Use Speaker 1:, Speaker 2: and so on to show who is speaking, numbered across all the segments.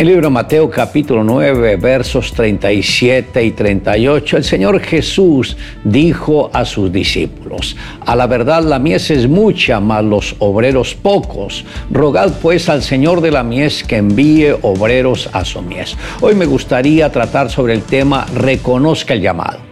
Speaker 1: el libro Mateo capítulo 9 versos 37 y 38, el Señor Jesús dijo a sus discípulos, a la verdad la mies es mucha, mas los obreros pocos. Rogad pues al Señor de la mies que envíe obreros a su mies. Hoy me gustaría tratar sobre el tema reconozca el llamado.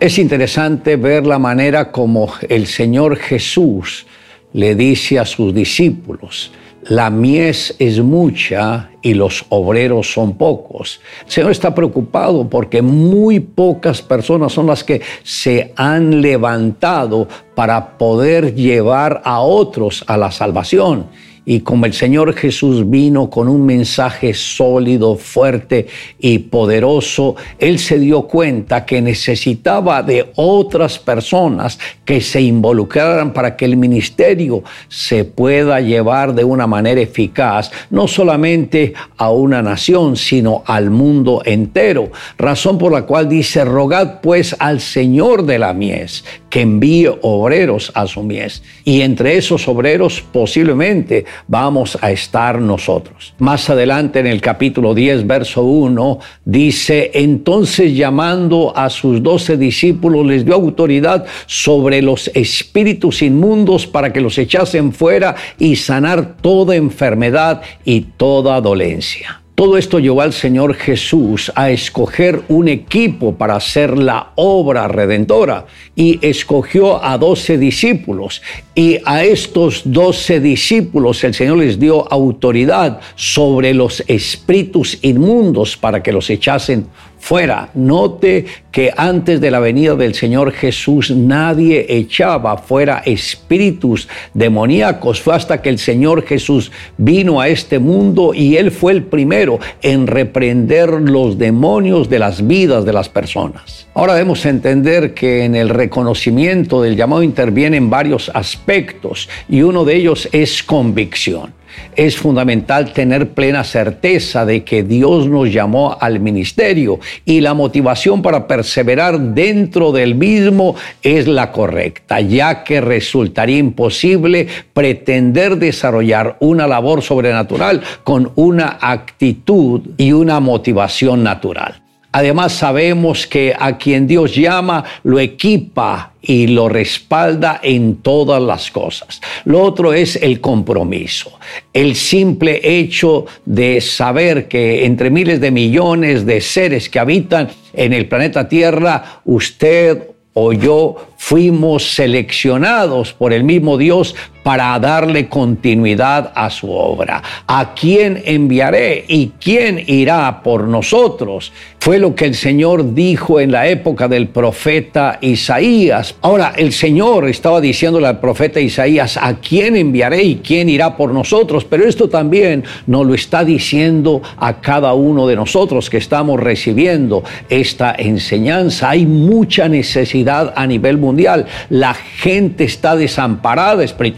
Speaker 1: Es interesante ver la manera como el Señor Jesús le dice a sus discípulos, la mies es mucha y los obreros son pocos. El Señor está preocupado porque muy pocas personas son las que se han levantado para poder llevar a otros a la salvación. Y como el Señor Jesús vino con un mensaje sólido, fuerte y poderoso, Él se dio cuenta que necesitaba de otras personas que se involucraran para que el ministerio se pueda llevar de una manera eficaz, no solamente a una nación, sino al mundo entero. Razón por la cual dice, rogad pues al Señor de la mies que envíe obreros a su mies. Y entre esos obreros posiblemente vamos a estar nosotros. Más adelante en el capítulo 10, verso 1, dice, entonces llamando a sus doce discípulos les dio autoridad sobre los espíritus inmundos para que los echasen fuera y sanar toda enfermedad y toda dolencia. Todo esto llevó al Señor Jesús a escoger un equipo para hacer la obra redentora y escogió a doce discípulos. Y a estos doce discípulos el Señor les dio autoridad sobre los espíritus inmundos para que los echasen fuera. Note que antes de la venida del Señor Jesús nadie echaba fuera espíritus demoníacos. Fue hasta que el Señor Jesús vino a este mundo y Él fue el primero en reprender los demonios de las vidas de las personas. Ahora debemos entender que en el reconocimiento del llamado intervienen varios aspectos y uno de ellos es convicción es fundamental tener plena certeza de que Dios nos llamó al ministerio y la motivación para perseverar dentro del mismo es la correcta, ya que resultaría imposible pretender desarrollar una labor sobrenatural con una actitud y una motivación natural. Además sabemos que a quien Dios llama lo equipa y lo respalda en todas las cosas. Lo otro es el compromiso, el simple hecho de saber que entre miles de millones de seres que habitan en el planeta Tierra, usted o yo fuimos seleccionados por el mismo Dios para darle continuidad a su obra. ¿A quién enviaré y quién irá por nosotros? Fue lo que el Señor dijo en la época del profeta Isaías. Ahora, el Señor estaba diciéndole al profeta Isaías, ¿a quién enviaré y quién irá por nosotros? Pero esto también nos lo está diciendo a cada uno de nosotros que estamos recibiendo esta enseñanza. Hay mucha necesidad a nivel mundial. La gente está desamparada espiritualmente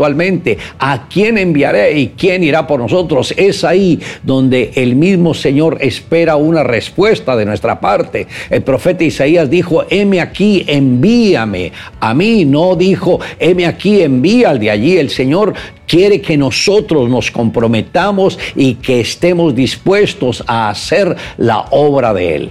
Speaker 1: ¿A quién enviaré y quién irá por nosotros? Es ahí donde el mismo Señor espera una respuesta de nuestra parte. El profeta Isaías dijo, heme aquí, envíame. A mí no dijo, heme aquí, envía al de allí. El Señor quiere que nosotros nos comprometamos y que estemos dispuestos a hacer la obra de Él.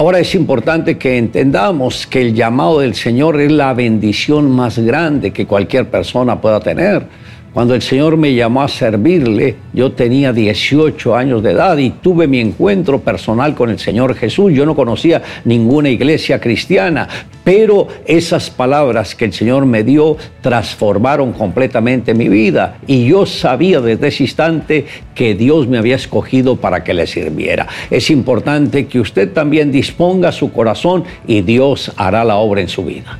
Speaker 1: Ahora es importante que entendamos que el llamado del Señor es la bendición más grande que cualquier persona pueda tener. Cuando el Señor me llamó a servirle, yo tenía 18 años de edad y tuve mi encuentro personal con el Señor Jesús. Yo no conocía ninguna iglesia cristiana, pero esas palabras que el Señor me dio transformaron completamente mi vida y yo sabía desde ese instante que Dios me había escogido para que le sirviera. Es importante que usted también disponga su corazón y Dios hará la obra en su vida.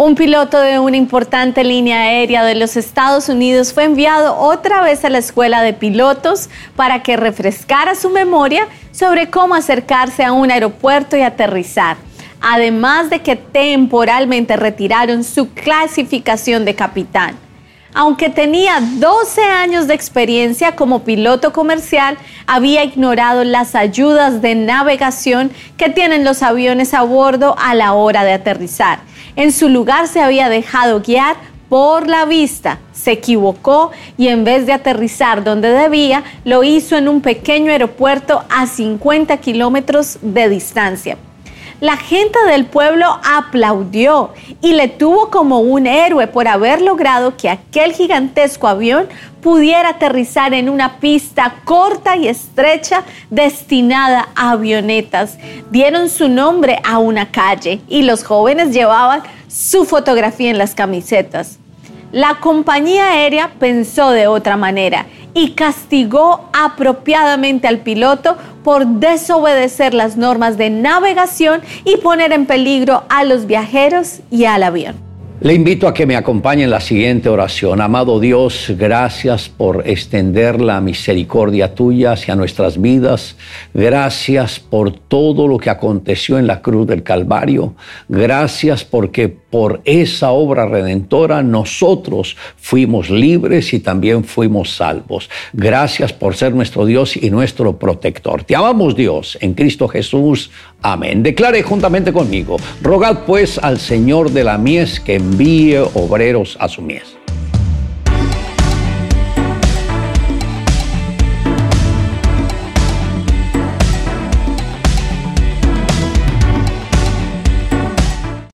Speaker 2: Un piloto de una importante línea aérea de los Estados Unidos fue enviado otra vez a la escuela de pilotos para que refrescara su memoria sobre cómo acercarse a un aeropuerto y aterrizar, además de que temporalmente retiraron su clasificación de capitán. aunque tenía 12 años de experiencia como piloto comercial, había ignorado las ayudas de navegación que tienen los aviones a bordo a la hora de aterrizar. En su lugar se había dejado guiar por la vista, se equivocó y en vez de aterrizar donde debía, lo hizo en un pequeño aeropuerto a 50 kilómetros de distancia. La gente del pueblo aplaudió y le tuvo como un héroe por haber logrado que aquel gigantesco avión pudiera aterrizar en una pista corta y estrecha destinada a avionetas. Dieron su nombre a una calle y los jóvenes llevaban su fotografía en las camisetas. La compañía aérea pensó de otra manera y castigó apropiadamente al piloto por desobedecer las normas de navegación y poner en peligro a los viajeros y al avión.
Speaker 1: Le invito a que me acompañe en la siguiente oración. Amado Dios, gracias por extender la misericordia tuya hacia nuestras vidas. Gracias por todo lo que aconteció en la cruz del Calvario. Gracias porque por esa obra redentora nosotros fuimos libres y también fuimos salvos. Gracias por ser nuestro Dios y nuestro protector. Te amamos Dios en Cristo Jesús. Amén. Declare juntamente conmigo. Rogad pues al Señor de la mies que envíe obreros a su mies.